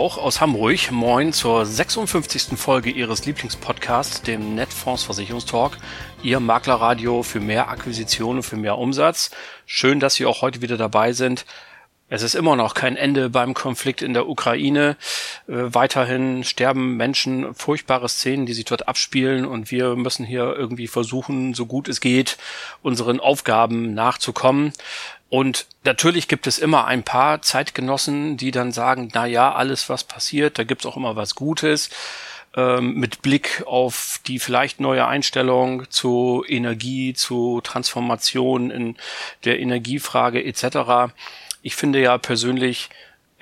Tag auch aus Hamburg. Moin zur 56. Folge Ihres Lieblingspodcasts, dem Netfonds Versicherungstalk. Ihr Maklerradio für mehr Akquisitionen, für mehr Umsatz. Schön, dass Sie auch heute wieder dabei sind. Es ist immer noch kein Ende beim Konflikt in der Ukraine. Äh, weiterhin sterben Menschen, furchtbare Szenen, die sich dort abspielen und wir müssen hier irgendwie versuchen, so gut es geht, unseren Aufgaben nachzukommen. Und natürlich gibt es immer ein paar Zeitgenossen, die dann sagen, na ja, alles was passiert, da gibt's auch immer was Gutes. Ähm, mit Blick auf die vielleicht neue Einstellung zu Energie, zu Transformation in der Energiefrage etc. Ich finde ja persönlich,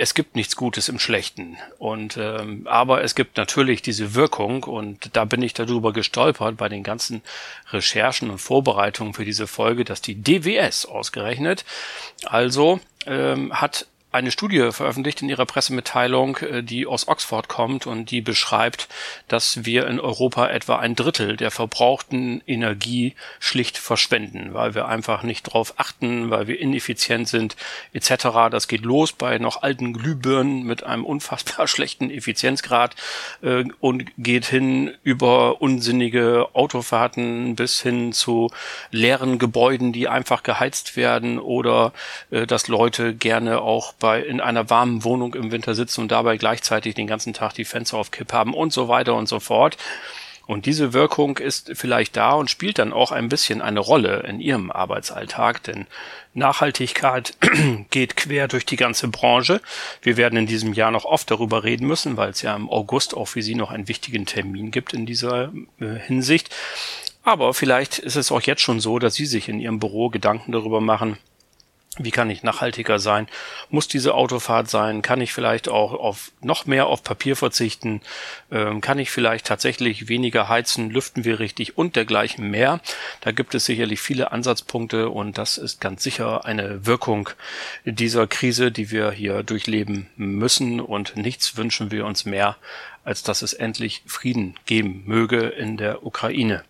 es gibt nichts Gutes im Schlechten. Und ähm, aber es gibt natürlich diese Wirkung und da bin ich darüber gestolpert bei den ganzen Recherchen und Vorbereitungen für diese Folge, dass die DWS ausgerechnet also ähm, hat eine Studie veröffentlicht in ihrer Pressemitteilung, äh, die aus Oxford kommt und die beschreibt, dass wir in Europa etwa ein Drittel der verbrauchten Energie schlicht verschwenden, weil wir einfach nicht darauf achten, weil wir ineffizient sind etc. Das geht los bei noch alten Glühbirnen mit einem unfassbar schlechten Effizienzgrad äh, und geht hin über unsinnige Autofahrten bis hin zu leeren Gebäuden, die einfach geheizt werden oder äh, dass Leute gerne auch bei in einer warmen Wohnung im Winter sitzen und dabei gleichzeitig den ganzen Tag die Fenster auf Kipp haben und so weiter und so fort. Und diese Wirkung ist vielleicht da und spielt dann auch ein bisschen eine Rolle in Ihrem Arbeitsalltag, denn Nachhaltigkeit geht quer durch die ganze Branche. Wir werden in diesem Jahr noch oft darüber reden müssen, weil es ja im August auch für Sie noch einen wichtigen Termin gibt in dieser äh, Hinsicht. Aber vielleicht ist es auch jetzt schon so, dass Sie sich in Ihrem Büro Gedanken darüber machen, wie kann ich nachhaltiger sein? Muss diese Autofahrt sein? Kann ich vielleicht auch auf noch mehr auf Papier verzichten? Ähm, kann ich vielleicht tatsächlich weniger heizen? Lüften wir richtig und dergleichen mehr? Da gibt es sicherlich viele Ansatzpunkte und das ist ganz sicher eine Wirkung dieser Krise, die wir hier durchleben müssen und nichts wünschen wir uns mehr, als dass es endlich Frieden geben möge in der Ukraine.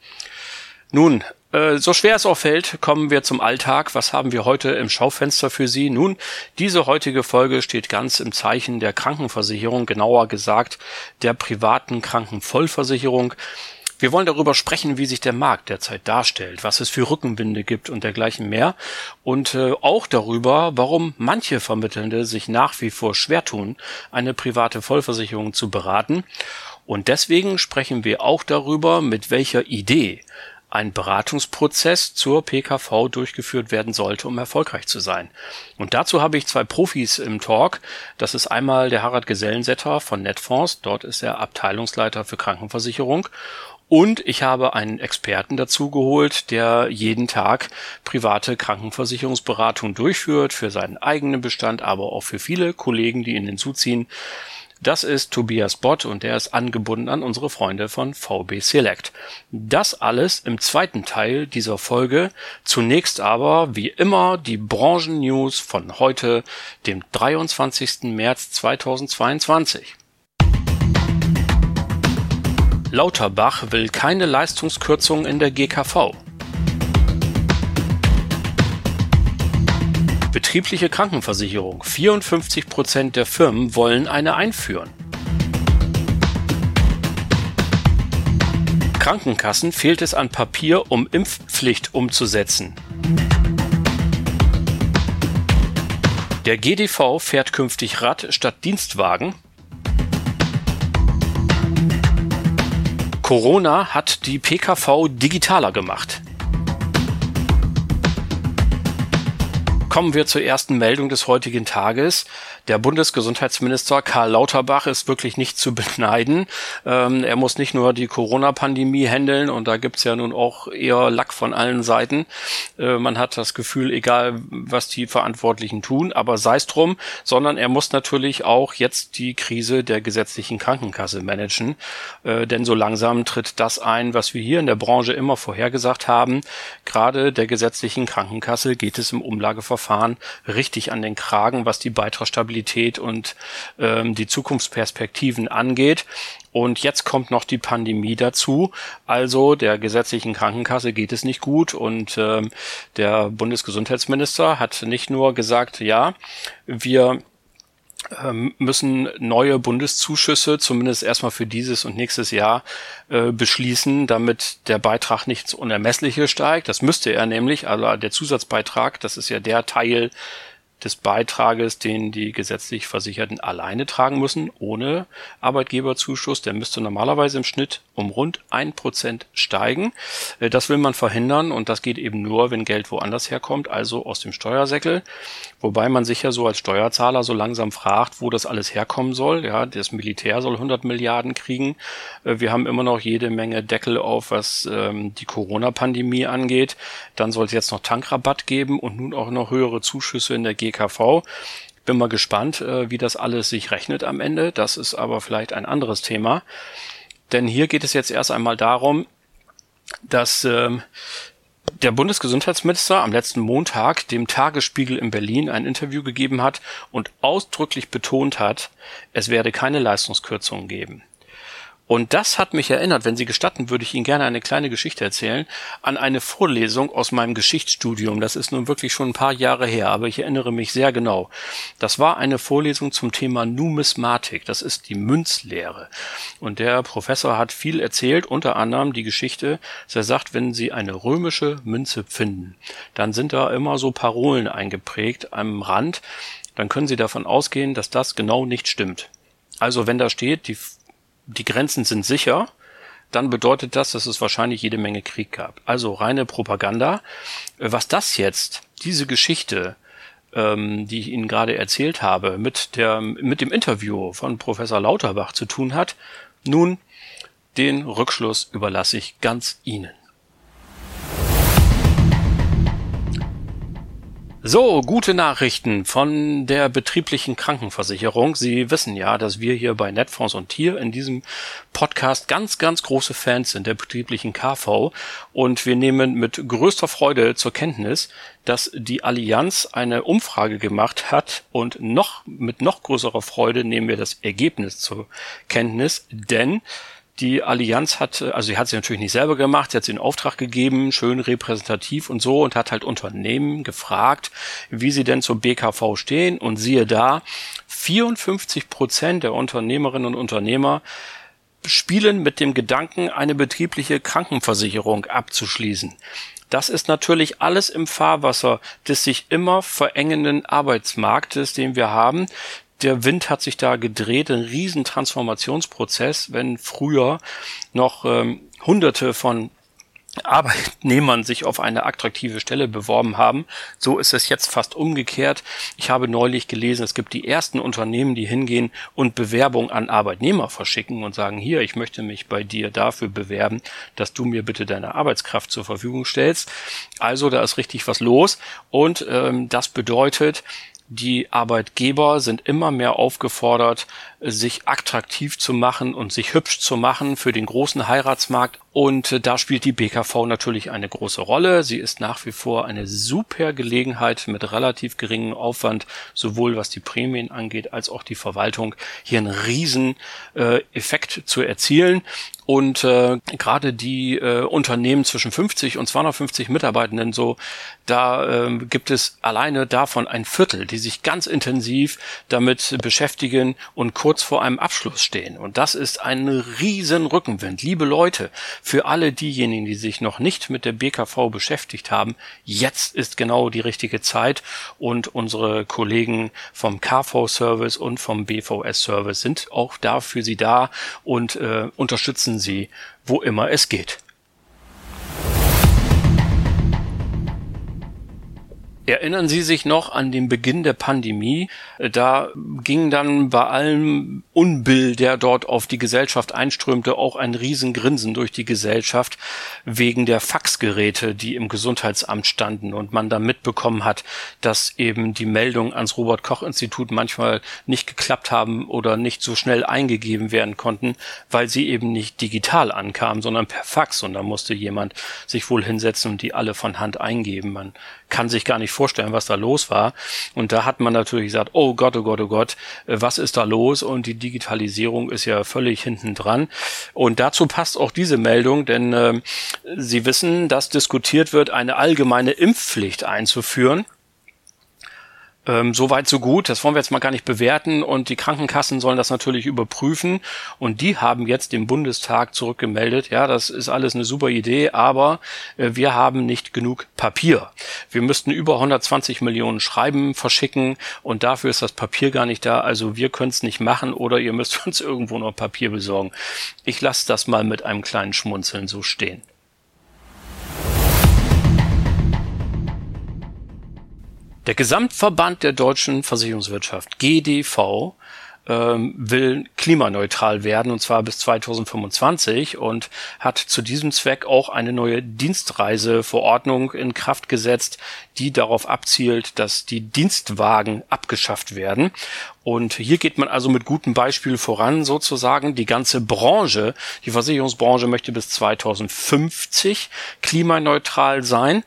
Nun, so schwer es auch fällt, kommen wir zum Alltag. Was haben wir heute im Schaufenster für Sie? Nun, diese heutige Folge steht ganz im Zeichen der Krankenversicherung, genauer gesagt der privaten Krankenvollversicherung. Wir wollen darüber sprechen, wie sich der Markt derzeit darstellt, was es für Rückenwinde gibt und dergleichen mehr. Und äh, auch darüber, warum manche Vermittelnde sich nach wie vor schwer tun, eine private Vollversicherung zu beraten. Und deswegen sprechen wir auch darüber, mit welcher Idee ein Beratungsprozess zur PKV durchgeführt werden sollte, um erfolgreich zu sein. Und dazu habe ich zwei Profis im Talk. Das ist einmal der Harald Gesellensetter von Netfonds. Dort ist er Abteilungsleiter für Krankenversicherung. Und ich habe einen Experten dazu geholt, der jeden Tag private Krankenversicherungsberatung durchführt, für seinen eigenen Bestand, aber auch für viele Kollegen, die ihn hinzuziehen. Das ist Tobias Bott und der ist angebunden an unsere Freunde von VB Select. Das alles im zweiten Teil dieser Folge. Zunächst aber, wie immer, die Branchen-News von heute, dem 23. März 2022. Lauterbach will keine Leistungskürzung in der GKV. Betriebliche Krankenversicherung. 54 Prozent der Firmen wollen eine einführen. Krankenkassen fehlt es an Papier, um Impfpflicht umzusetzen. Der GDV fährt künftig Rad statt Dienstwagen. Corona hat die PKV digitaler gemacht. Kommen wir zur ersten Meldung des heutigen Tages. Der Bundesgesundheitsminister Karl Lauterbach ist wirklich nicht zu beneiden. Ähm, er muss nicht nur die Corona-Pandemie handeln und da gibt's ja nun auch eher Lack von allen Seiten. Äh, man hat das Gefühl, egal was die Verantwortlichen tun, aber sei es drum, sondern er muss natürlich auch jetzt die Krise der gesetzlichen Krankenkasse managen. Äh, denn so langsam tritt das ein, was wir hier in der Branche immer vorhergesagt haben. Gerade der gesetzlichen Krankenkasse geht es im Umlageverfahren richtig an den Kragen, was die Beitragsstabilität und ähm, die Zukunftsperspektiven angeht. Und jetzt kommt noch die Pandemie dazu. Also der gesetzlichen Krankenkasse geht es nicht gut. Und ähm, der Bundesgesundheitsminister hat nicht nur gesagt, ja, wir ähm, müssen neue Bundeszuschüsse, zumindest erstmal für dieses und nächstes Jahr, äh, beschließen, damit der Beitrag nicht ins Unermessliche steigt. Das müsste er nämlich, also der Zusatzbeitrag, das ist ja der Teil des Beitrages, den die gesetzlich Versicherten alleine tragen müssen, ohne Arbeitgeberzuschuss. Der müsste normalerweise im Schnitt um rund ein Prozent steigen. Äh, das will man verhindern und das geht eben nur, wenn Geld woanders herkommt, also aus dem Steuersäckel. Wobei man sich ja so als Steuerzahler so langsam fragt, wo das alles herkommen soll. Ja, das Militär soll 100 Milliarden kriegen. Äh, wir haben immer noch jede Menge Deckel auf, was ähm, die Corona-Pandemie angeht. Dann soll es jetzt noch Tankrabatt geben und nun auch noch höhere Zuschüsse in der GKV. Bin mal gespannt, äh, wie das alles sich rechnet am Ende. Das ist aber vielleicht ein anderes Thema. Denn hier geht es jetzt erst einmal darum, dass ähm, der Bundesgesundheitsminister am letzten Montag dem Tagesspiegel in Berlin ein Interview gegeben hat und ausdrücklich betont hat, es werde keine Leistungskürzungen geben. Und das hat mich erinnert, wenn Sie gestatten, würde ich Ihnen gerne eine kleine Geschichte erzählen, an eine Vorlesung aus meinem Geschichtsstudium. Das ist nun wirklich schon ein paar Jahre her, aber ich erinnere mich sehr genau. Das war eine Vorlesung zum Thema Numismatik. Das ist die Münzlehre. Und der Professor hat viel erzählt, unter anderem die Geschichte, dass er sagt, wenn Sie eine römische Münze finden, dann sind da immer so Parolen eingeprägt am Rand. Dann können Sie davon ausgehen, dass das genau nicht stimmt. Also wenn da steht, die die Grenzen sind sicher, dann bedeutet das, dass es wahrscheinlich jede Menge Krieg gab. Also reine Propaganda. Was das jetzt, diese Geschichte, ähm, die ich Ihnen gerade erzählt habe, mit, der, mit dem Interview von Professor Lauterbach zu tun hat, nun, den Rückschluss überlasse ich ganz Ihnen. So, gute Nachrichten von der betrieblichen Krankenversicherung. Sie wissen ja, dass wir hier bei Netfonds und Tier in diesem Podcast ganz, ganz große Fans sind der betrieblichen KV und wir nehmen mit größter Freude zur Kenntnis, dass die Allianz eine Umfrage gemacht hat. Und noch mit noch größerer Freude nehmen wir das Ergebnis zur Kenntnis, denn die Allianz hat, also sie hat sie natürlich nicht selber gemacht, sie hat sie in Auftrag gegeben, schön repräsentativ und so und hat halt Unternehmen gefragt, wie sie denn zur BKV stehen und siehe da, 54 Prozent der Unternehmerinnen und Unternehmer spielen mit dem Gedanken, eine betriebliche Krankenversicherung abzuschließen. Das ist natürlich alles im Fahrwasser des sich immer verengenden Arbeitsmarktes, den wir haben der Wind hat sich da gedreht, ein riesen Transformationsprozess, wenn früher noch ähm, hunderte von Arbeitnehmern sich auf eine attraktive Stelle beworben haben. So ist es jetzt fast umgekehrt. Ich habe neulich gelesen, es gibt die ersten Unternehmen, die hingehen und Bewerbung an Arbeitnehmer verschicken und sagen, hier, ich möchte mich bei dir dafür bewerben, dass du mir bitte deine Arbeitskraft zur Verfügung stellst. Also da ist richtig was los und ähm, das bedeutet, die Arbeitgeber sind immer mehr aufgefordert, sich attraktiv zu machen und sich hübsch zu machen für den großen Heiratsmarkt. Und äh, da spielt die BKV natürlich eine große Rolle. Sie ist nach wie vor eine super Gelegenheit mit relativ geringem Aufwand, sowohl was die Prämien angeht, als auch die Verwaltung, hier einen riesen äh, Effekt zu erzielen. Und äh, gerade die äh, Unternehmen zwischen 50 und 250 Mitarbeitenden so, da äh, gibt es alleine davon ein Viertel, die sich ganz intensiv damit beschäftigen und kurz vor einem Abschluss stehen. Und das ist ein riesen Rückenwind. Liebe Leute, für alle diejenigen, die sich noch nicht mit der BKV beschäftigt haben, jetzt ist genau die richtige Zeit und unsere Kollegen vom KV-Service und vom BVS-Service sind auch da für Sie da und äh, unterstützen Sie, wo immer es geht. Erinnern Sie sich noch an den Beginn der Pandemie? Da ging dann bei allem Unbill, der dort auf die Gesellschaft einströmte, auch ein Riesengrinsen durch die Gesellschaft wegen der Faxgeräte, die im Gesundheitsamt standen und man dann mitbekommen hat, dass eben die Meldungen ans Robert Koch Institut manchmal nicht geklappt haben oder nicht so schnell eingegeben werden konnten, weil sie eben nicht digital ankamen, sondern per Fax und da musste jemand sich wohl hinsetzen und die alle von Hand eingeben. Man kann sich gar nicht vorstellen, was da los war. Und da hat man natürlich gesagt, oh Gott, oh Gott, oh Gott, äh, was ist da los? Und die Digitalisierung ist ja völlig hinten dran. Und dazu passt auch diese Meldung, denn äh, Sie wissen, dass diskutiert wird, eine allgemeine Impfpflicht einzuführen. Ähm, Soweit so gut. Das wollen wir jetzt mal gar nicht bewerten. Und die Krankenkassen sollen das natürlich überprüfen. Und die haben jetzt dem Bundestag zurückgemeldet, ja, das ist alles eine super Idee, aber äh, wir haben nicht genug Papier. Wir müssten über 120 Millionen Schreiben verschicken und dafür ist das Papier gar nicht da. Also wir können es nicht machen oder ihr müsst uns irgendwo noch Papier besorgen. Ich lasse das mal mit einem kleinen Schmunzeln so stehen. Der Gesamtverband der deutschen Versicherungswirtschaft, GDV, ähm, will klimaneutral werden und zwar bis 2025 und hat zu diesem Zweck auch eine neue Dienstreiseverordnung in Kraft gesetzt, die darauf abzielt, dass die Dienstwagen abgeschafft werden. Und hier geht man also mit gutem Beispiel voran, sozusagen. Die ganze Branche, die Versicherungsbranche möchte bis 2050 klimaneutral sein.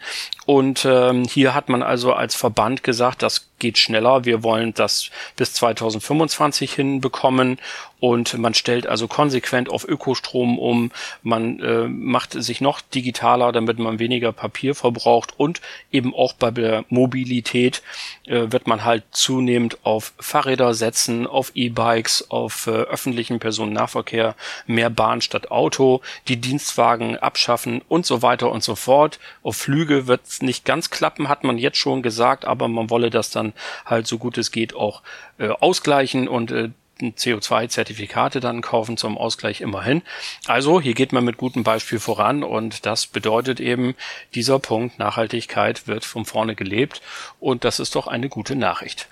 Und ähm, hier hat man also als Verband gesagt, das geht schneller. Wir wollen das bis 2025 hinbekommen und man stellt also konsequent auf Ökostrom um. Man äh, macht sich noch digitaler, damit man weniger Papier verbraucht und eben auch bei der Mobilität äh, wird man halt zunehmend auf Fahrräder setzen, auf E-Bikes, auf äh, öffentlichen Personennahverkehr, mehr Bahn statt Auto, die Dienstwagen abschaffen und so weiter und so fort. Auf Flüge wird es nicht ganz klappen, hat man jetzt schon gesagt, aber man wolle das dann halt so gut es geht auch äh, ausgleichen und äh, CO2-Zertifikate dann kaufen zum Ausgleich immerhin. Also hier geht man mit gutem Beispiel voran und das bedeutet eben, dieser Punkt Nachhaltigkeit wird von vorne gelebt und das ist doch eine gute Nachricht.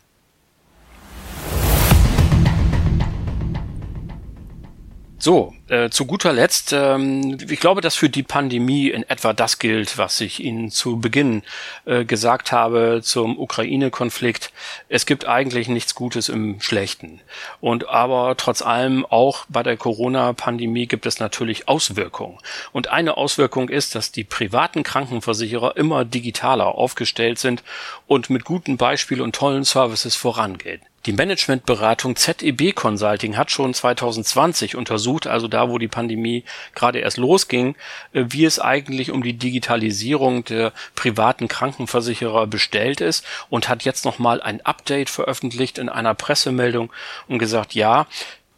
So, äh, zu guter Letzt, ähm, ich glaube, dass für die Pandemie in etwa das gilt, was ich Ihnen zu Beginn äh, gesagt habe zum Ukraine-Konflikt. Es gibt eigentlich nichts Gutes im Schlechten. Und aber trotz allem auch bei der Corona-Pandemie gibt es natürlich Auswirkungen. Und eine Auswirkung ist, dass die privaten Krankenversicherer immer digitaler aufgestellt sind und mit guten Beispielen und tollen Services vorangehen. Die Managementberatung ZEB Consulting hat schon 2020 untersucht, also da, wo die Pandemie gerade erst losging, äh, wie es eigentlich um die Digitalisierung der privaten Krankenversicherer bestellt ist und hat jetzt nochmal ein Update veröffentlicht in einer Pressemeldung und gesagt, ja,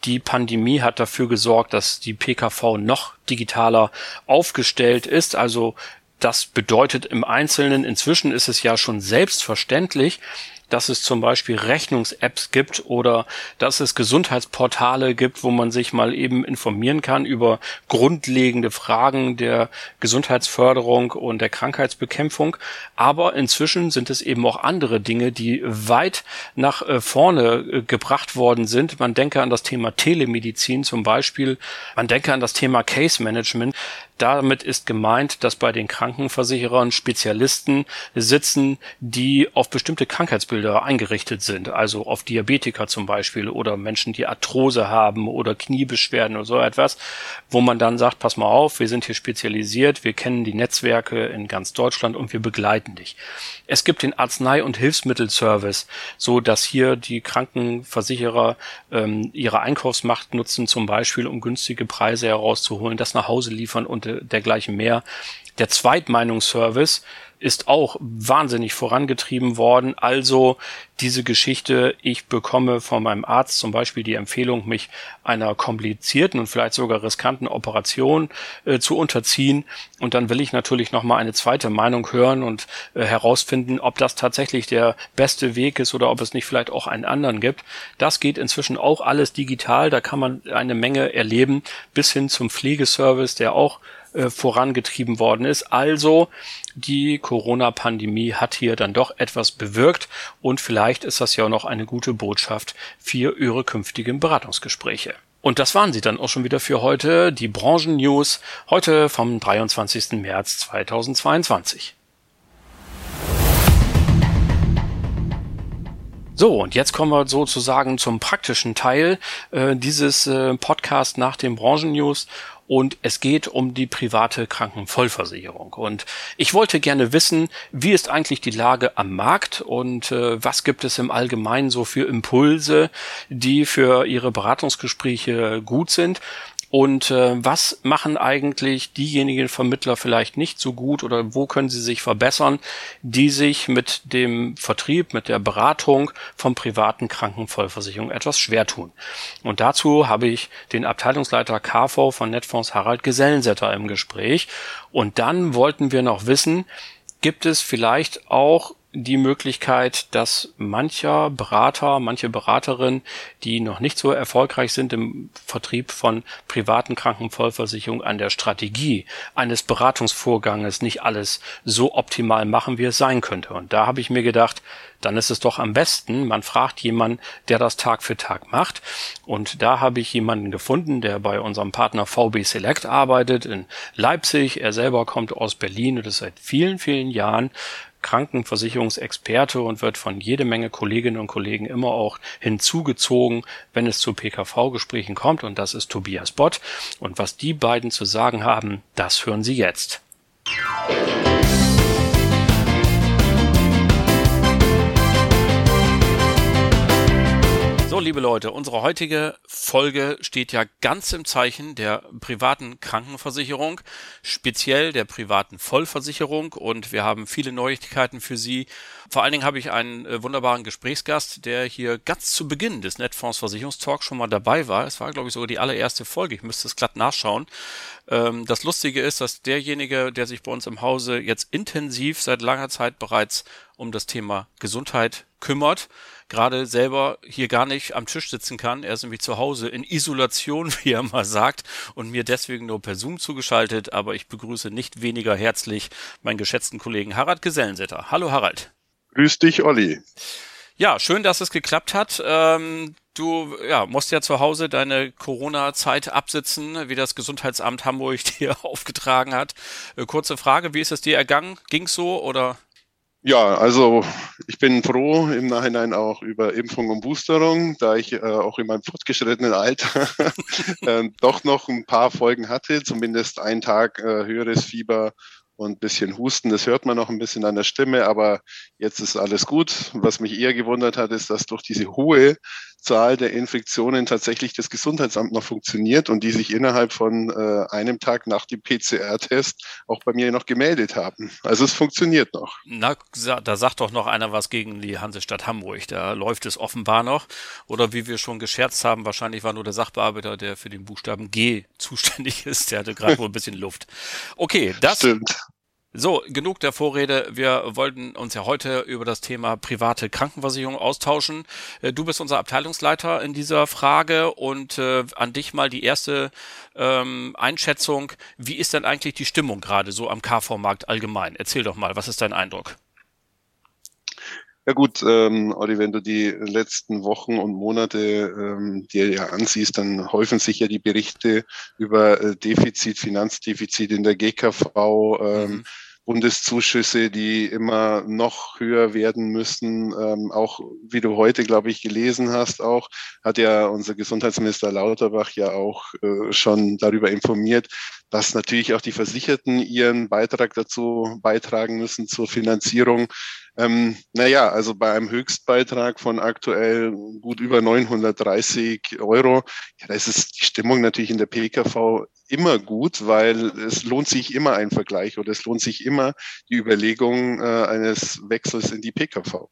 die Pandemie hat dafür gesorgt, dass die PKV noch digitaler aufgestellt ist. Also das bedeutet im Einzelnen, inzwischen ist es ja schon selbstverständlich, dass es zum Beispiel Rechnungs-Apps gibt oder dass es Gesundheitsportale gibt, wo man sich mal eben informieren kann über grundlegende Fragen der Gesundheitsförderung und der Krankheitsbekämpfung. Aber inzwischen sind es eben auch andere Dinge, die weit nach äh, vorne äh, gebracht worden sind. Man denke an das Thema Telemedizin zum Beispiel. Man denke an das Thema Case Management. Damit ist gemeint, dass bei den Krankenversicherern Spezialisten sitzen, die auf bestimmte Krankheitsbilder eingerichtet sind, also auf Diabetiker zum Beispiel oder Menschen, die Arthrose haben oder Kniebeschwerden oder so etwas, wo man dann sagt, pass mal auf, wir sind hier spezialisiert, wir kennen die Netzwerke in ganz Deutschland und wir begleiten dich. Es gibt den Arznei- und Hilfsmittelservice, so dass hier die Krankenversicherer ähm, ihre Einkaufsmacht nutzen, zum Beispiel um günstige Preise herauszuholen, das nach Hause liefern und dergleichen mehr. Der Zweitmeinungsservice ist auch wahnsinnig vorangetrieben worden. Also diese Geschichte, ich bekomme von meinem Arzt zum Beispiel die Empfehlung, mich einer komplizierten und vielleicht sogar riskanten Operation äh, zu unterziehen. Und dann will ich natürlich nochmal eine zweite Meinung hören und äh, herausfinden, ob das tatsächlich der beste Weg ist oder ob es nicht vielleicht auch einen anderen gibt. Das geht inzwischen auch alles digital. Da kann man eine Menge erleben, bis hin zum Pflegeservice, der auch äh, vorangetrieben worden ist. Also die Corona-Pandemie hat hier dann doch etwas bewirkt und vielleicht ist das ja auch noch eine gute Botschaft für Ihre künftigen Beratungsgespräche. Und das waren sie dann auch schon wieder für heute, die Branchen-News, heute vom 23. März 2022. So, und jetzt kommen wir sozusagen zum praktischen Teil äh, dieses äh, Podcast nach den Branchen-News und es geht um die private Krankenvollversicherung. Und ich wollte gerne wissen, wie ist eigentlich die Lage am Markt und äh, was gibt es im Allgemeinen so für Impulse, die für Ihre Beratungsgespräche gut sind und äh, was machen eigentlich diejenigen Vermittler vielleicht nicht so gut oder wo können sie sich verbessern, die sich mit dem Vertrieb, mit der Beratung von privaten Krankenvollversicherungen etwas schwer tun? Und dazu habe ich den Abteilungsleiter KV von Netfonds Harald Gesellensetter im Gespräch. Und dann wollten wir noch wissen, gibt es vielleicht auch die Möglichkeit, dass mancher Berater, manche Beraterin, die noch nicht so erfolgreich sind im Vertrieb von privaten Krankenvollversicherungen, an der Strategie eines Beratungsvorganges nicht alles so optimal machen, wie es sein könnte. Und da habe ich mir gedacht, dann ist es doch am besten, man fragt jemanden, der das Tag für Tag macht. Und da habe ich jemanden gefunden, der bei unserem Partner VB Select arbeitet in Leipzig. Er selber kommt aus Berlin und ist seit vielen, vielen Jahren Krankenversicherungsexperte und wird von jede Menge Kolleginnen und Kollegen immer auch hinzugezogen, wenn es zu PKV-Gesprächen kommt. Und das ist Tobias Bott. Und was die beiden zu sagen haben, das hören Sie jetzt. So, liebe Leute, unsere heutige Folge steht ja ganz im Zeichen der privaten Krankenversicherung, speziell der privaten Vollversicherung und wir haben viele Neuigkeiten für Sie. Vor allen Dingen habe ich einen äh, wunderbaren Gesprächsgast, der hier ganz zu Beginn des Netfonds Versicherungstalks schon mal dabei war. Es war, glaube ich, sogar die allererste Folge. Ich müsste es glatt nachschauen. Ähm, das Lustige ist, dass derjenige, der sich bei uns im Hause jetzt intensiv seit langer Zeit bereits um das Thema Gesundheit kümmert, gerade selber hier gar nicht am Tisch sitzen kann. Er ist nämlich zu Hause in Isolation, wie er mal sagt, und mir deswegen nur per Zoom zugeschaltet. Aber ich begrüße nicht weniger herzlich meinen geschätzten Kollegen Harald Gesellensetter. Hallo Harald. Grüß dich, Olli. Ja, schön, dass es geklappt hat. Ähm, du ja, musst ja zu Hause deine Corona-Zeit absitzen, wie das Gesundheitsamt Hamburg dir aufgetragen hat. Äh, kurze Frage, wie ist es dir ergangen? Ging's so oder? Ja, also ich bin froh im Nachhinein auch über Impfung und Boosterung, da ich äh, auch in meinem fortgeschrittenen Alter äh, doch noch ein paar Folgen hatte, zumindest einen Tag äh, höheres Fieber und ein bisschen Husten. Das hört man noch ein bisschen an der Stimme, aber jetzt ist alles gut. Was mich eher gewundert hat, ist, dass durch diese hohe Zahl der Infektionen tatsächlich das Gesundheitsamt noch funktioniert und die sich innerhalb von äh, einem Tag nach dem PCR-Test auch bei mir noch gemeldet haben. Also es funktioniert noch. Na, da sagt doch noch einer was gegen die Hansestadt Hamburg. Da läuft es offenbar noch. Oder wie wir schon gescherzt haben, wahrscheinlich war nur der Sachbearbeiter, der für den Buchstaben G zuständig ist. Der hatte gerade wohl ein bisschen Luft. Okay, das, Stimmt. So, genug der Vorrede. Wir wollten uns ja heute über das Thema private Krankenversicherung austauschen. Äh, du bist unser Abteilungsleiter in dieser Frage und äh, an dich mal die erste ähm, Einschätzung. Wie ist denn eigentlich die Stimmung gerade so am KV-Markt allgemein? Erzähl doch mal, was ist dein Eindruck? Ja gut, ähm, Olli, wenn du die letzten Wochen und Monate ähm, dir ja ansiehst, dann häufen sich ja die Berichte über äh, Defizit, Finanzdefizit in der GKV. Ähm, mhm Bundeszuschüsse, die immer noch höher werden müssen. Ähm, auch wie du heute, glaube ich, gelesen hast, auch hat ja unser Gesundheitsminister Lauterbach ja auch äh, schon darüber informiert, dass natürlich auch die Versicherten ihren Beitrag dazu beitragen müssen zur Finanzierung. Ähm, naja, also bei einem Höchstbeitrag von aktuell gut über 930 Euro, ja, da ist die Stimmung natürlich in der PKV immer gut, weil es lohnt sich immer ein Vergleich oder es lohnt sich immer die Überlegung äh, eines Wechsels in die PKV.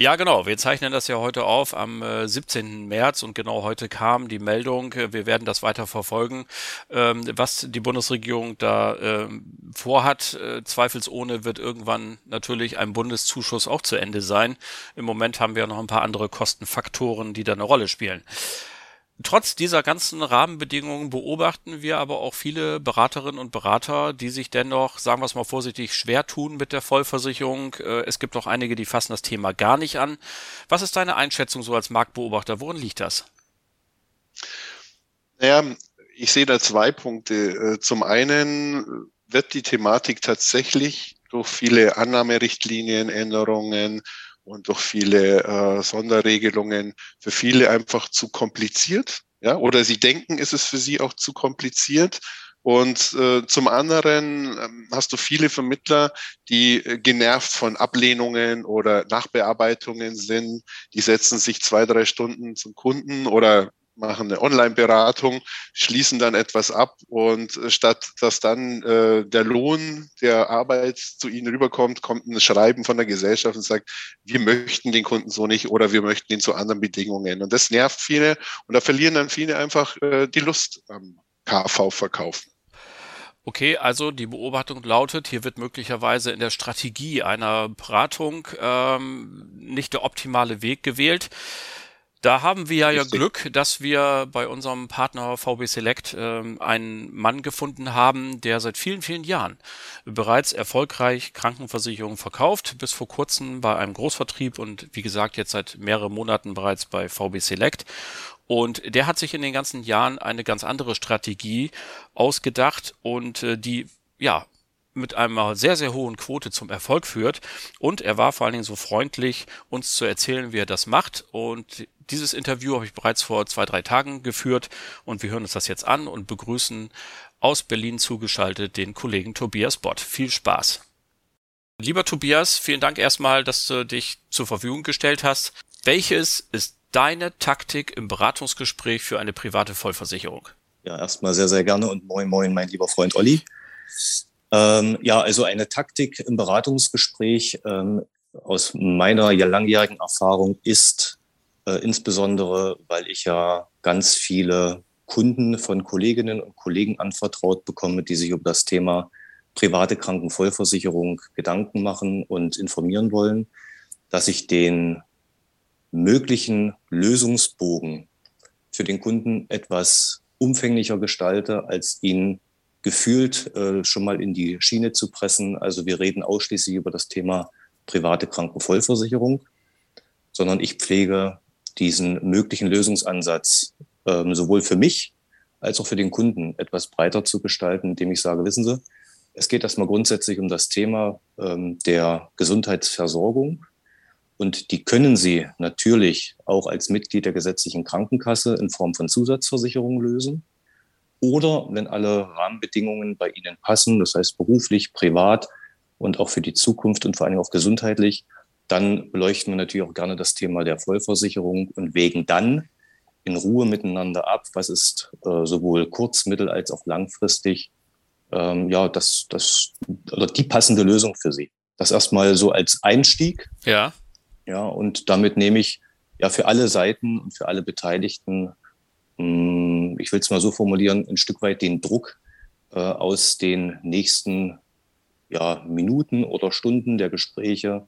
Ja, genau. Wir zeichnen das ja heute auf am äh, 17. März und genau heute kam die Meldung. Äh, wir werden das weiter verfolgen, ähm, was die Bundesregierung da ähm, vorhat. Äh, zweifelsohne wird irgendwann natürlich ein Bundeszuschuss auch zu Ende sein. Im Moment haben wir noch ein paar andere Kostenfaktoren, die da eine Rolle spielen. Trotz dieser ganzen Rahmenbedingungen beobachten wir aber auch viele Beraterinnen und Berater, die sich dennoch, sagen wir es mal vorsichtig, schwer tun mit der Vollversicherung. Äh, es gibt auch einige, die fassen das Thema gar nicht an. Was ist deine Einschätzung so als Marktbeobachter? Worin liegt das? Naja, ich sehe da zwei Punkte. Äh, zum einen wird die Thematik tatsächlich durch viele Annahmerichtlinien, Änderungen und durch viele äh, Sonderregelungen für viele einfach zu kompliziert. Ja, oder sie denken, ist es für sie auch zu kompliziert. Und äh, zum anderen ähm, hast du viele Vermittler, die äh, genervt von Ablehnungen oder Nachbearbeitungen sind. Die setzen sich zwei, drei Stunden zum Kunden oder machen eine Online-Beratung, schließen dann etwas ab und äh, statt dass dann äh, der Lohn der Arbeit zu ihnen rüberkommt, kommt ein Schreiben von der Gesellschaft und sagt, wir möchten den Kunden so nicht oder wir möchten ihn zu anderen Bedingungen. Und das nervt viele und da verlieren dann viele einfach äh, die Lust am KV-Verkaufen. Okay, also die Beobachtung lautet, hier wird möglicherweise in der Strategie einer Beratung ähm, nicht der optimale Weg gewählt. Da haben wir ja Glück, dass wir bei unserem Partner VB Select ähm, einen Mann gefunden haben, der seit vielen, vielen Jahren bereits erfolgreich Krankenversicherungen verkauft, bis vor kurzem bei einem Großvertrieb und wie gesagt jetzt seit mehreren Monaten bereits bei VB Select. Und der hat sich in den ganzen Jahren eine ganz andere Strategie ausgedacht und äh, die ja mit einer sehr, sehr hohen Quote zum Erfolg führt. Und er war vor allen Dingen so freundlich, uns zu erzählen, wie er das macht. Und dieses Interview habe ich bereits vor zwei, drei Tagen geführt und wir hören uns das jetzt an und begrüßen aus Berlin zugeschaltet den Kollegen Tobias Bott. Viel Spaß. Lieber Tobias, vielen Dank erstmal, dass du dich zur Verfügung gestellt hast. Welches ist deine Taktik im Beratungsgespräch für eine private Vollversicherung? Ja, erstmal sehr, sehr gerne und moin, moin, mein lieber Freund Olli. Ähm, ja, also eine Taktik im Beratungsgespräch ähm, aus meiner langjährigen Erfahrung ist äh, insbesondere, weil ich ja ganz viele Kunden von Kolleginnen und Kollegen anvertraut bekomme, die sich über das Thema private Krankenvollversicherung Gedanken machen und informieren wollen, dass ich den möglichen Lösungsbogen für den Kunden etwas umfänglicher gestalte, als ihn gefühlt äh, schon mal in die Schiene zu pressen. Also wir reden ausschließlich über das Thema private Krankenvollversicherung, sondern ich pflege diesen möglichen Lösungsansatz ähm, sowohl für mich als auch für den Kunden etwas breiter zu gestalten, indem ich sage, wissen Sie, es geht erstmal grundsätzlich um das Thema ähm, der Gesundheitsversorgung. Und die können Sie natürlich auch als Mitglied der gesetzlichen Krankenkasse in Form von Zusatzversicherungen lösen. Oder wenn alle Rahmenbedingungen bei Ihnen passen, das heißt beruflich, privat und auch für die Zukunft und vor allem auch gesundheitlich, dann beleuchten wir natürlich auch gerne das Thema der Vollversicherung und wägen dann in Ruhe miteinander ab, was ist äh, sowohl kurz-, mittel- als auch langfristig ähm, ja, das, das, oder die passende Lösung für Sie. Das erstmal so als Einstieg. Ja. Ja, und damit nehme ich ja für alle Seiten und für alle Beteiligten hm, ich will es mal so formulieren, ein Stück weit den Druck äh, aus den nächsten ja, Minuten oder Stunden der Gespräche,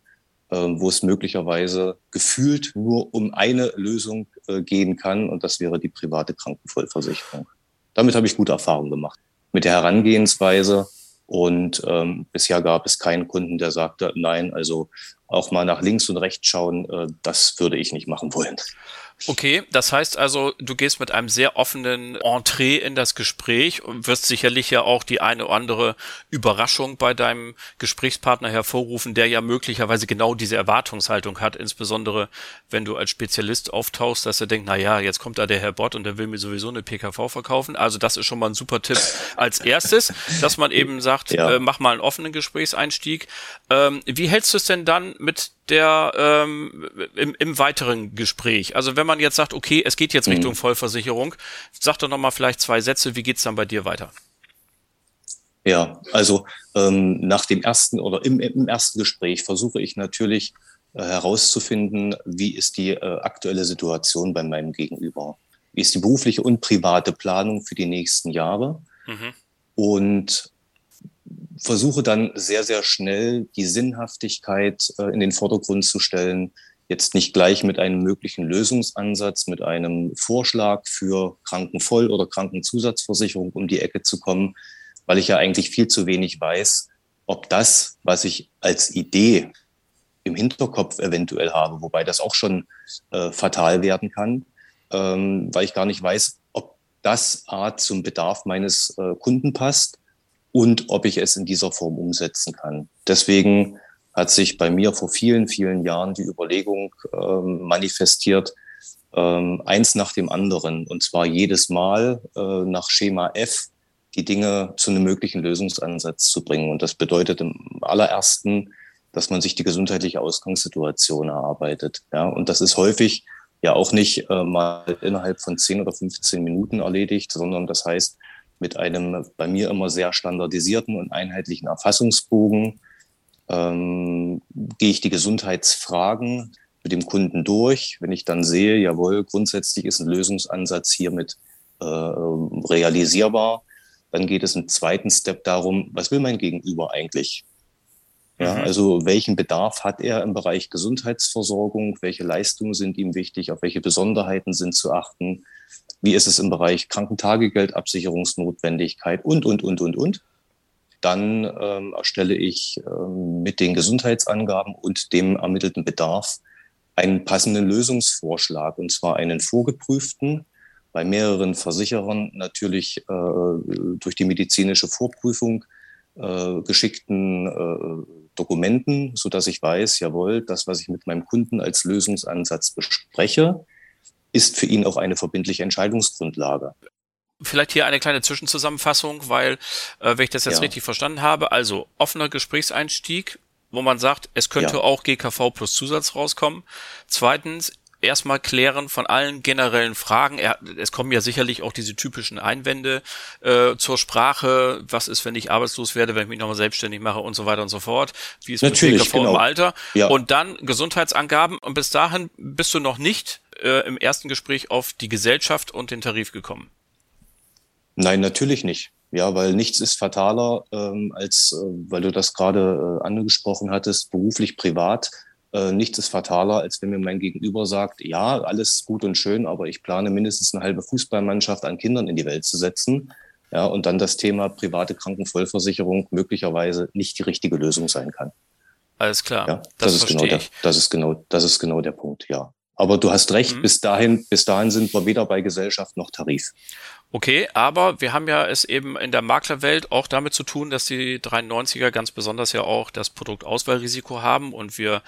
äh, wo es möglicherweise gefühlt nur um eine Lösung äh, gehen kann und das wäre die private Krankenvollversicherung. Damit habe ich gute Erfahrungen gemacht mit der Herangehensweise und ähm, bisher gab es keinen Kunden, der sagte, nein, also auch mal nach links und rechts schauen, äh, das würde ich nicht machen wollen. Okay, das heißt also, du gehst mit einem sehr offenen Entree in das Gespräch und wirst sicherlich ja auch die eine oder andere Überraschung bei deinem Gesprächspartner hervorrufen, der ja möglicherweise genau diese Erwartungshaltung hat, insbesondere wenn du als Spezialist auftauchst, dass er denkt, na ja, jetzt kommt da der Herr Bott und der will mir sowieso eine PKV verkaufen. Also das ist schon mal ein super Tipp als erstes, dass man eben sagt, ja. äh, mach mal einen offenen Gesprächseinstieg. Ähm, wie hältst du es denn dann mit der ähm, im, im weiteren Gespräch? Also wenn man jetzt sagt, okay, es geht jetzt mhm. Richtung Vollversicherung, sag doch nochmal vielleicht zwei Sätze, wie geht's dann bei dir weiter? Ja, also ähm, nach dem ersten oder im, im ersten Gespräch versuche ich natürlich äh, herauszufinden, wie ist die äh, aktuelle Situation bei meinem Gegenüber? Wie ist die berufliche und private Planung für die nächsten Jahre? Mhm. Und versuche dann sehr, sehr schnell die Sinnhaftigkeit äh, in den Vordergrund zu stellen, jetzt nicht gleich mit einem möglichen Lösungsansatz, mit einem Vorschlag für Krankenvoll- oder Krankenzusatzversicherung um die Ecke zu kommen, weil ich ja eigentlich viel zu wenig weiß, ob das, was ich als Idee im Hinterkopf eventuell habe, wobei das auch schon äh, fatal werden kann, ähm, weil ich gar nicht weiß, ob das A zum Bedarf meines äh, Kunden passt und ob ich es in dieser Form umsetzen kann. Deswegen hat sich bei mir vor vielen, vielen Jahren die Überlegung ähm, manifestiert, ähm, eins nach dem anderen, und zwar jedes Mal äh, nach Schema F die Dinge zu einem möglichen Lösungsansatz zu bringen. Und das bedeutet im allerersten, dass man sich die gesundheitliche Ausgangssituation erarbeitet. Ja, und das ist häufig ja auch nicht äh, mal innerhalb von 10 oder 15 Minuten erledigt, sondern das heißt mit einem bei mir immer sehr standardisierten und einheitlichen Erfassungsbogen ähm, gehe ich die Gesundheitsfragen mit dem Kunden durch. Wenn ich dann sehe, jawohl, grundsätzlich ist ein Lösungsansatz hiermit äh, realisierbar, dann geht es im zweiten Step darum, was will mein Gegenüber eigentlich? Ja, mhm. also welchen Bedarf hat er im Bereich Gesundheitsversorgung? Welche Leistungen sind ihm wichtig? Auf welche Besonderheiten sind zu achten? Wie ist es im Bereich Krankentagegeldabsicherungsnotwendigkeit und, und, und, und, und? Dann ähm, erstelle ich ähm, mit den Gesundheitsangaben und dem ermittelten Bedarf einen passenden Lösungsvorschlag, und zwar einen vorgeprüften, bei mehreren Versicherern natürlich äh, durch die medizinische Vorprüfung äh, geschickten äh, Dokumenten, so dass ich weiß, jawohl, das, was ich mit meinem Kunden als Lösungsansatz bespreche, ist für ihn auch eine verbindliche Entscheidungsgrundlage. Vielleicht hier eine kleine Zwischenzusammenfassung, weil, äh, wenn ich das jetzt ja. richtig verstanden habe, also offener Gesprächseinstieg, wo man sagt, es könnte ja. auch GKV plus Zusatz rauskommen. Zweitens, erstmal klären von allen generellen Fragen. Er, es kommen ja sicherlich auch diese typischen Einwände äh, zur Sprache. Was ist, wenn ich arbeitslos werde, wenn ich mich nochmal selbstständig mache und so weiter und so fort? Wie ist Natürlich, mit GKV genau. im Alter? Ja. Und dann Gesundheitsangaben. Und bis dahin bist du noch nicht äh, im ersten Gespräch auf die Gesellschaft und den Tarif gekommen. Nein, natürlich nicht. Ja, weil nichts ist fataler, ähm, als, äh, weil du das gerade äh, angesprochen hattest, beruflich, privat äh, nichts ist fataler, als wenn mir mein Gegenüber sagt, ja, alles gut und schön, aber ich plane mindestens eine halbe Fußballmannschaft an Kindern in die Welt zu setzen. Ja, und dann das Thema private Krankenvollversicherung möglicherweise nicht die richtige Lösung sein kann. Alles klar. Ja, das, das ist genau der, das ist genau, das ist genau der Punkt, ja. Aber du hast recht, mhm. bis dahin, bis dahin sind wir weder bei Gesellschaft noch Tarif. Okay, aber wir haben ja es eben in der Maklerwelt auch damit zu tun, dass die 93er ganz besonders ja auch das Produktauswahlrisiko haben. Und wir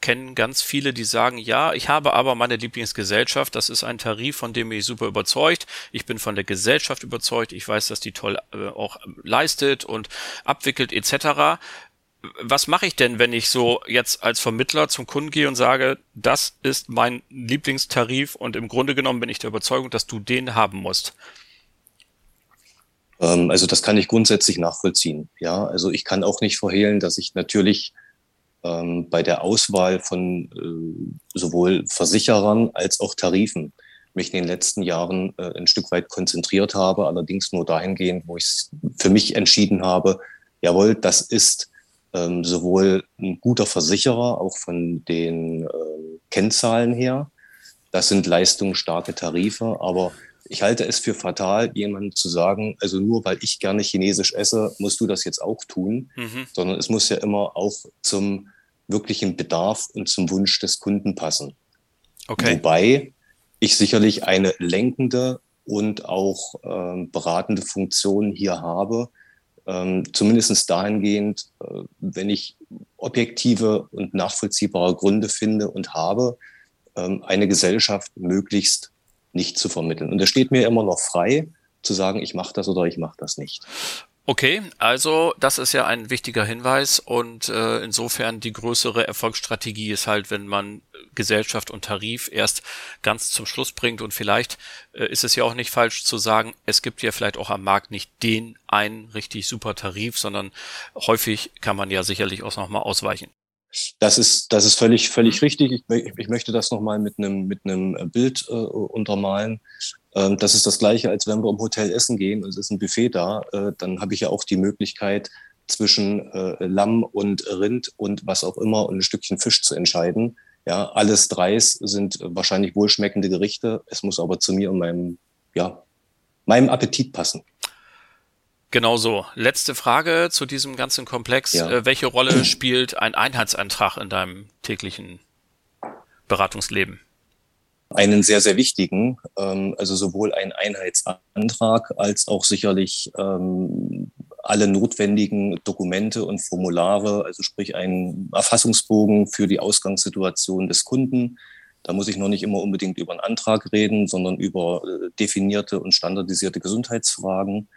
kennen ganz viele, die sagen, ja, ich habe aber meine Lieblingsgesellschaft, das ist ein Tarif, von dem ich super überzeugt, ich bin von der Gesellschaft überzeugt, ich weiß, dass die toll äh, auch leistet und abwickelt etc was mache ich denn, wenn ich so jetzt als Vermittler zum Kunden gehe und sage, das ist mein Lieblingstarif und im Grunde genommen bin ich der Überzeugung, dass du den haben musst? Ähm, also das kann ich grundsätzlich nachvollziehen. Ja, also ich kann auch nicht verhehlen, dass ich natürlich ähm, bei der Auswahl von äh, sowohl Versicherern als auch Tarifen mich in den letzten Jahren äh, ein Stück weit konzentriert habe, allerdings nur dahingehend, wo ich für mich entschieden habe, jawohl, das ist ähm, sowohl ein guter Versicherer, auch von den äh, Kennzahlen her. Das sind leistungsstarke Tarife, aber ich halte es für fatal, jemandem zu sagen, also nur weil ich gerne Chinesisch esse, musst du das jetzt auch tun, mhm. sondern es muss ja immer auch zum wirklichen Bedarf und zum Wunsch des Kunden passen. Okay. Wobei ich sicherlich eine lenkende und auch äh, beratende Funktion hier habe, ähm, zumindest dahingehend, äh, wenn ich objektive und nachvollziehbare Gründe finde und habe, ähm, eine Gesellschaft möglichst nicht zu vermitteln. Und es steht mir immer noch frei, zu sagen, ich mache das oder ich mache das nicht. Okay, also das ist ja ein wichtiger Hinweis und äh, insofern die größere Erfolgsstrategie ist halt, wenn man Gesellschaft und Tarif erst ganz zum Schluss bringt und vielleicht äh, ist es ja auch nicht falsch zu sagen, es gibt ja vielleicht auch am Markt nicht den einen richtig super Tarif, sondern häufig kann man ja sicherlich auch nochmal ausweichen. Das ist, das ist völlig, völlig richtig. Ich, ich möchte das nochmal mit einem, mit einem Bild äh, untermalen. Ähm, das ist das Gleiche, als wenn wir im Hotel essen gehen und es ist ein Buffet da. Äh, dann habe ich ja auch die Möglichkeit, zwischen äh, Lamm und Rind und was auch immer und ein Stückchen Fisch zu entscheiden. Ja, alles dreis sind wahrscheinlich wohlschmeckende Gerichte. Es muss aber zu mir und meinem, ja, meinem Appetit passen. Genau so. Letzte Frage zu diesem ganzen Komplex. Ja. Äh, welche Rolle spielt ein Einheitsantrag in deinem täglichen Beratungsleben? Einen sehr, sehr wichtigen, ähm, also sowohl ein Einheitsantrag als auch sicherlich ähm, alle notwendigen Dokumente und Formulare, also sprich ein Erfassungsbogen für die Ausgangssituation des Kunden. Da muss ich noch nicht immer unbedingt über einen Antrag reden, sondern über äh, definierte und standardisierte Gesundheitsfragen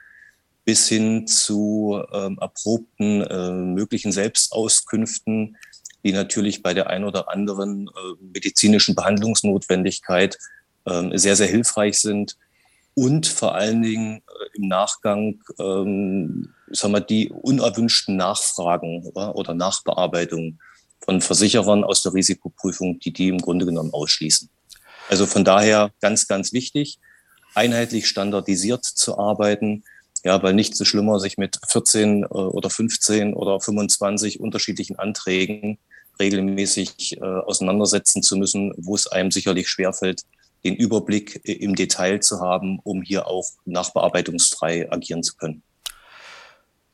bis hin zu ähm, erprobten äh, möglichen Selbstauskünften, die natürlich bei der ein oder anderen äh, medizinischen Behandlungsnotwendigkeit äh, sehr, sehr hilfreich sind und vor allen Dingen äh, im Nachgang ähm, sagen wir, die unerwünschten Nachfragen oder, Nachbearbeitungen von Versicherern aus der Risikoprüfung, die die im Grunde genommen ausschließen. Also von daher ganz, ganz wichtig, einheitlich standardisiert zu arbeiten, ja, weil nichts so schlimmer, sich mit 14 äh, oder 15 oder 25 unterschiedlichen Anträgen regelmäßig äh, auseinandersetzen zu müssen, wo es einem sicherlich schwerfällt, den Überblick äh, im Detail zu haben, um hier auch nachbearbeitungsfrei agieren zu können.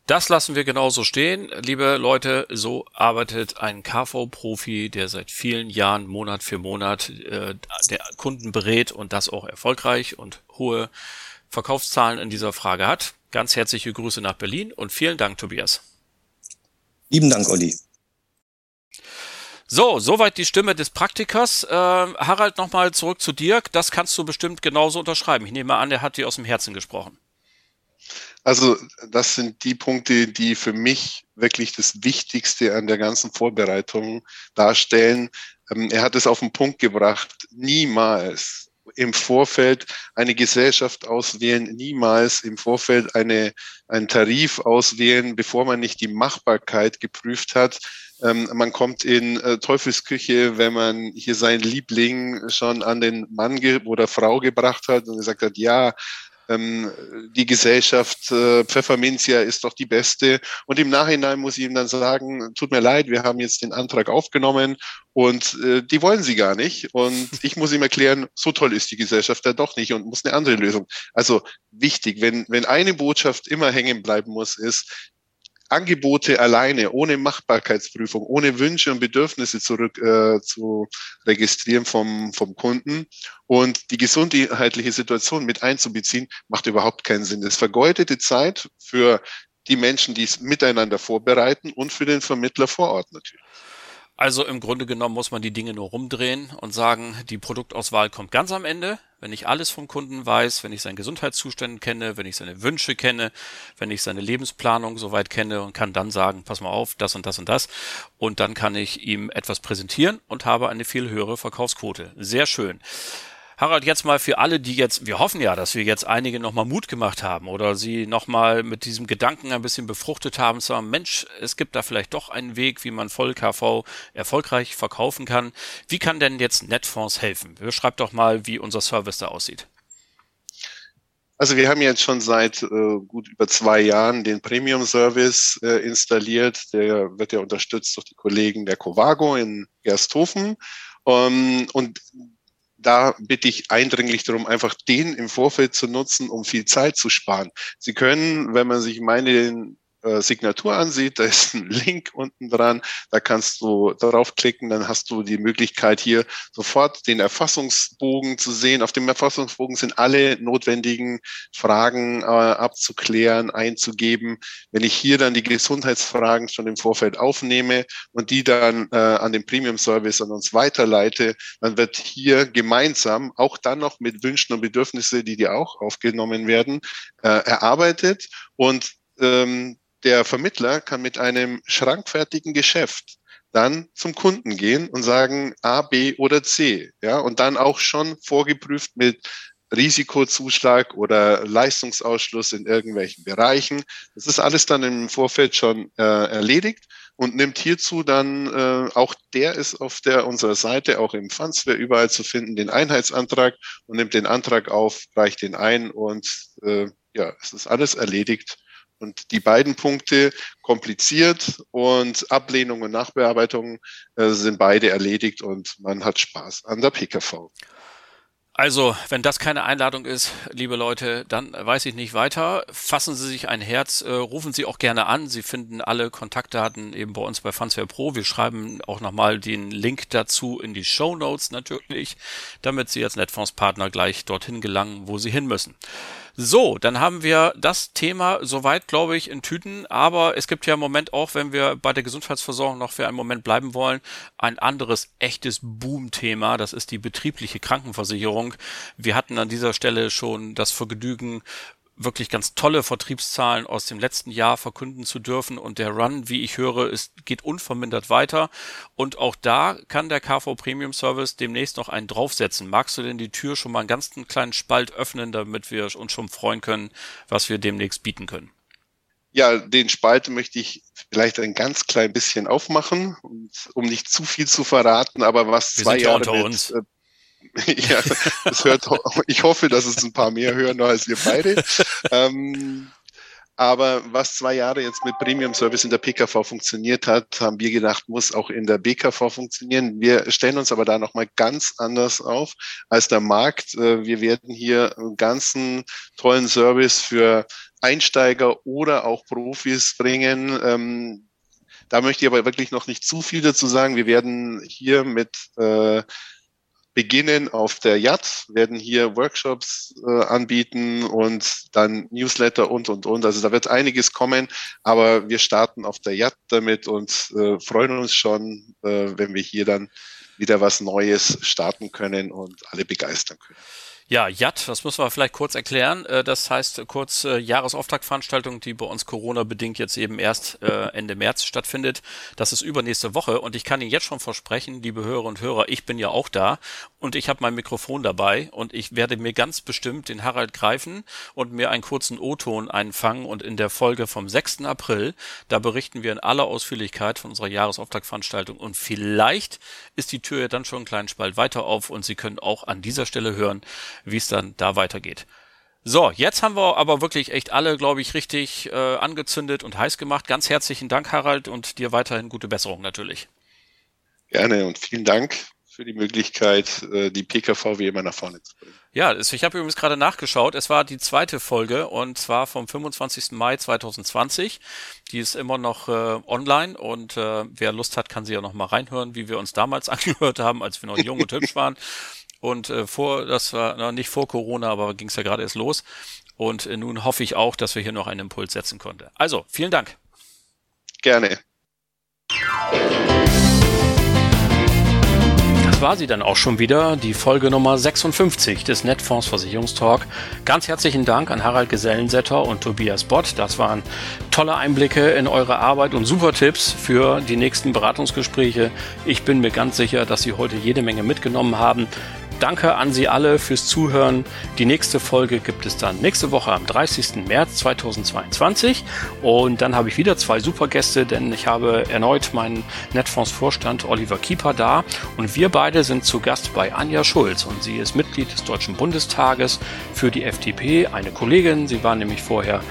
Das lassen wir genauso stehen. Liebe Leute, so arbeitet ein KV-Profi, der seit vielen Jahren Monat für Monat äh, der Kunden berät und das auch erfolgreich und hohe Verkaufszahlen in dieser Frage hat. Ganz herzliche Grüße nach Berlin und vielen Dank, Tobias. Lieben Dank, Olli. So, soweit die Stimme des Praktikers. Äh, Harald, nochmal zurück zu Dirk. Das kannst du bestimmt genauso unterschreiben. Ich nehme an, er hat dir aus dem Herzen gesprochen. Also das sind die Punkte, die für mich wirklich das Wichtigste an der ganzen Vorbereitung darstellen. Ähm, er hat es auf den Punkt gebracht, niemals im Vorfeld eine Gesellschaft auswählen, niemals im Vorfeld eine, einen Tarif auswählen, bevor man nicht die Machbarkeit geprüft hat. Ähm, man kommt in äh, Teufelsküche, wenn man hier seinen Liebling schon an den Mann oder Frau gebracht hat und gesagt hat, ja, ähm, die Gesellschaft äh, Pfefferminzia ist doch die beste. Und im Nachhinein muss ich ihm dann sagen, tut mir leid, wir haben jetzt den Antrag aufgenommen und äh, die wollen sie gar nicht. Und ich muss ihm erklären, so toll ist die Gesellschaft ja doch nicht und muss eine andere Lösung. Also wichtig, wenn, wenn eine Botschaft immer hängen bleiben muss, ist, Angebote alleine, ohne Machbarkeitsprüfung, ohne Wünsche und Bedürfnisse zurück äh, zu registrieren vom, vom Kunden und die gesundheitliche Situation mit einzubeziehen, macht überhaupt keinen Sinn. Das vergeudete Zeit für die Menschen, die es miteinander vorbereiten und für den Vermittler vor Ort natürlich. Also im Grunde genommen muss man die Dinge nur rumdrehen und sagen, die Produktauswahl kommt ganz am Ende, wenn ich alles vom Kunden weiß, wenn ich seinen Gesundheitszustand kenne, wenn ich seine Wünsche kenne, wenn ich seine Lebensplanung soweit kenne und kann dann sagen, pass mal auf, das und das und das. Und dann kann ich ihm etwas präsentieren und habe eine viel höhere Verkaufsquote. Sehr schön. Harald, jetzt mal für alle, die jetzt, wir hoffen ja, dass wir jetzt einige nochmal Mut gemacht haben oder sie nochmal mit diesem Gedanken ein bisschen befruchtet haben, sagen, Mensch, es gibt da vielleicht doch einen Weg, wie man voll KV erfolgreich verkaufen kann. Wie kann denn jetzt Netfonds helfen? Beschreibt doch mal, wie unser Service da aussieht. Also wir haben jetzt schon seit äh, gut über zwei Jahren den Premium-Service äh, installiert. Der wird ja unterstützt durch die Kollegen der Covago in Gersthofen. Um, und da bitte ich eindringlich darum, einfach den im Vorfeld zu nutzen, um viel Zeit zu sparen. Sie können, wenn man sich meine Signatur ansieht, da ist ein Link unten dran, da kannst du draufklicken, dann hast du die Möglichkeit hier sofort den Erfassungsbogen zu sehen. Auf dem Erfassungsbogen sind alle notwendigen Fragen äh, abzuklären, einzugeben. Wenn ich hier dann die Gesundheitsfragen schon im Vorfeld aufnehme und die dann äh, an den Premium Service an uns weiterleite, dann wird hier gemeinsam auch dann noch mit Wünschen und Bedürfnisse, die dir auch aufgenommen werden, äh, erarbeitet und ähm, der Vermittler kann mit einem schrankfertigen Geschäft dann zum Kunden gehen und sagen A, B oder C, ja, und dann auch schon vorgeprüft mit Risikozuschlag oder Leistungsausschluss in irgendwelchen Bereichen. Das ist alles dann im Vorfeld schon äh, erledigt und nimmt hierzu dann, äh, auch der ist auf der unserer Seite, auch im Fundsware überall zu finden, den Einheitsantrag und nimmt den Antrag auf, reicht den ein und äh, ja, es ist alles erledigt Und die beiden Punkte, kompliziert und Ablehnung und Nachbearbeitung, äh, sind beide erledigt und man hat Spaß an der PKV. Also, wenn das keine Einladung ist, liebe Leute, dann weiß ich nicht weiter. Fassen Sie sich ein Herz, äh, rufen Sie auch gerne an. Sie finden alle Kontaktdaten eben bei uns bei Fansware Pro. Wir schreiben auch nochmal den Link dazu in die Show Notes natürlich, damit Sie als Netfonds-Partner gleich dorthin gelangen, wo Sie hin müssen. So, dann haben wir das Thema soweit, glaube ich, in Tüten. Aber es gibt ja im Moment auch, wenn wir bei der Gesundheitsversorgung noch für einen Moment bleiben wollen, ein anderes echtes Boom-Thema. Das ist die betriebliche Krankenversicherung. Wir hatten an dieser Stelle schon das Vergnügen, wirklich ganz tolle Vertriebszahlen aus dem letzten Jahr verkünden zu dürfen. Und der Run, wie ich höre, ist, geht unvermindert weiter. Und auch da kann der KV Premium Service demnächst noch einen draufsetzen. Magst du denn die Tür schon mal einen ganz kleinen Spalt öffnen, damit wir uns schon freuen können, was wir demnächst bieten können? Ja, den Spalt möchte ich vielleicht ein ganz klein bisschen aufmachen, um nicht zu viel zu verraten, aber was wir zwei ja Jahre mit, uns. Ja, das hört, ich hoffe, dass es ein paar mehr hören als wir beide. ähm, aber was zwei Jahre jetzt mit Premium Service in der PKV funktioniert hat, haben wir gedacht, muss auch in der BKV funktionieren. Wir stellen uns aber da nochmal ganz anders auf als der Markt. Äh, wir werden hier einen ganzen tollen Service für Einsteiger oder auch Profis bringen. Ähm, da möchte ich aber wirklich noch nicht zu viel dazu sagen. Wir werden hier mit äh, beginnen auf der Yacht, werden hier Workshops äh, anbieten und dann Newsletter und, und, und. Also da wird einiges kommen, aber wir starten auf der Yacht damit und äh, freuen uns schon, äh, wenn wir hier dann wieder was Neues starten können und alle begeistern können. Ja, JAT, das muss man vielleicht kurz erklären. Äh, das heißt kurz äh, Jahresauftaktveranstaltung, die bei uns Corona-bedingt jetzt eben erst äh, Ende März stattfindet. Das ist übernächste Woche und ich kann Ihnen jetzt schon versprechen, liebe Hörer und Hörer, ich bin ja auch da und ich habe mein Mikrofon dabei und ich werde mir ganz bestimmt den Harald greifen und mir einen kurzen O-Ton einfangen und in der Folge vom 6. April, da berichten wir in aller Ausführlichkeit von unserer Jahresauftaktveranstaltung und vielleicht ist die Tür ja dann schon einen kleinen Spalt weiter auf und Sie können auch an dieser Stelle hören, wie es dann da weitergeht. So, jetzt haben wir aber wirklich echt alle, glaube ich, richtig äh, angezündet und heiß gemacht. Ganz herzlichen Dank, Harald, und dir weiterhin gute Besserung natürlich. Gerne und vielen Dank für die Möglichkeit, äh, die PKV wie immer nach vorne zu bringen. Ja, ich habe übrigens gerade nachgeschaut. Es war die zweite Folge und zwar vom 25. Mai 2020. Die ist immer noch äh, online und äh, wer Lust hat, kann sie ja noch mal reinhören, wie wir uns damals angehört haben, als wir noch jung und hübsch waren. Und äh, vor, das war na, nicht vor Corona, aber ging es ja gerade erst los. Und äh, nun hoffe ich auch, dass wir hier noch einen Impuls setzen konnten. Also, vielen Dank. Gerne. Das war sie dann auch schon wieder, die Folge Nummer 56 des Netfonds Versicherungstalk. Ganz herzlichen Dank an Harald Gesellensetter und Tobias Bott. Das waren tolle Einblicke in eure Arbeit und super Tipps für die nächsten Beratungsgespräche. Ich bin mir ganz sicher, dass Sie heute jede Menge mitgenommen haben. Danke an Sie alle fürs Zuhören. Die nächste Folge gibt es dann nächste Woche am 30. März 2022. Und dann habe ich wieder zwei super Gäste, denn ich habe erneut meinen Netfonds-Vorstand Oliver Kieper da. Und wir beide sind zu Gast bei Anja Schulz. Und sie ist Mitglied des Deutschen Bundestages für die FDP, eine Kollegin. Sie war nämlich vorher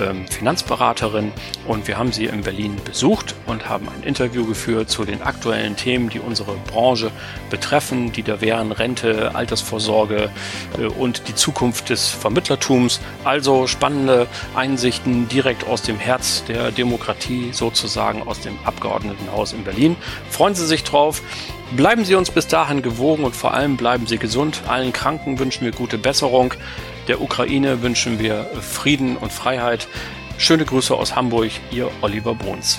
ähm, Finanzberaterin und wir haben sie in Berlin besucht und haben ein Interview geführt zu den aktuellen Themen, die unsere Branche betreffen, die da wären Rente, Altersvorsorge äh, und die Zukunft des Vermittlertums. Also spannende Einsichten direkt aus dem Herz der Demokratie, sozusagen aus dem Abgeordnetenhaus in Berlin. Freuen Sie sich drauf. Bleiben Sie uns bis dahin gewogen und vor allem bleiben Sie gesund. Allen Kranken wünschen wir gute Besserung. Der Ukraine wünschen wir Frieden und Freiheit. Schöne Grüße aus Hamburg, Ihr Oliver Bruns.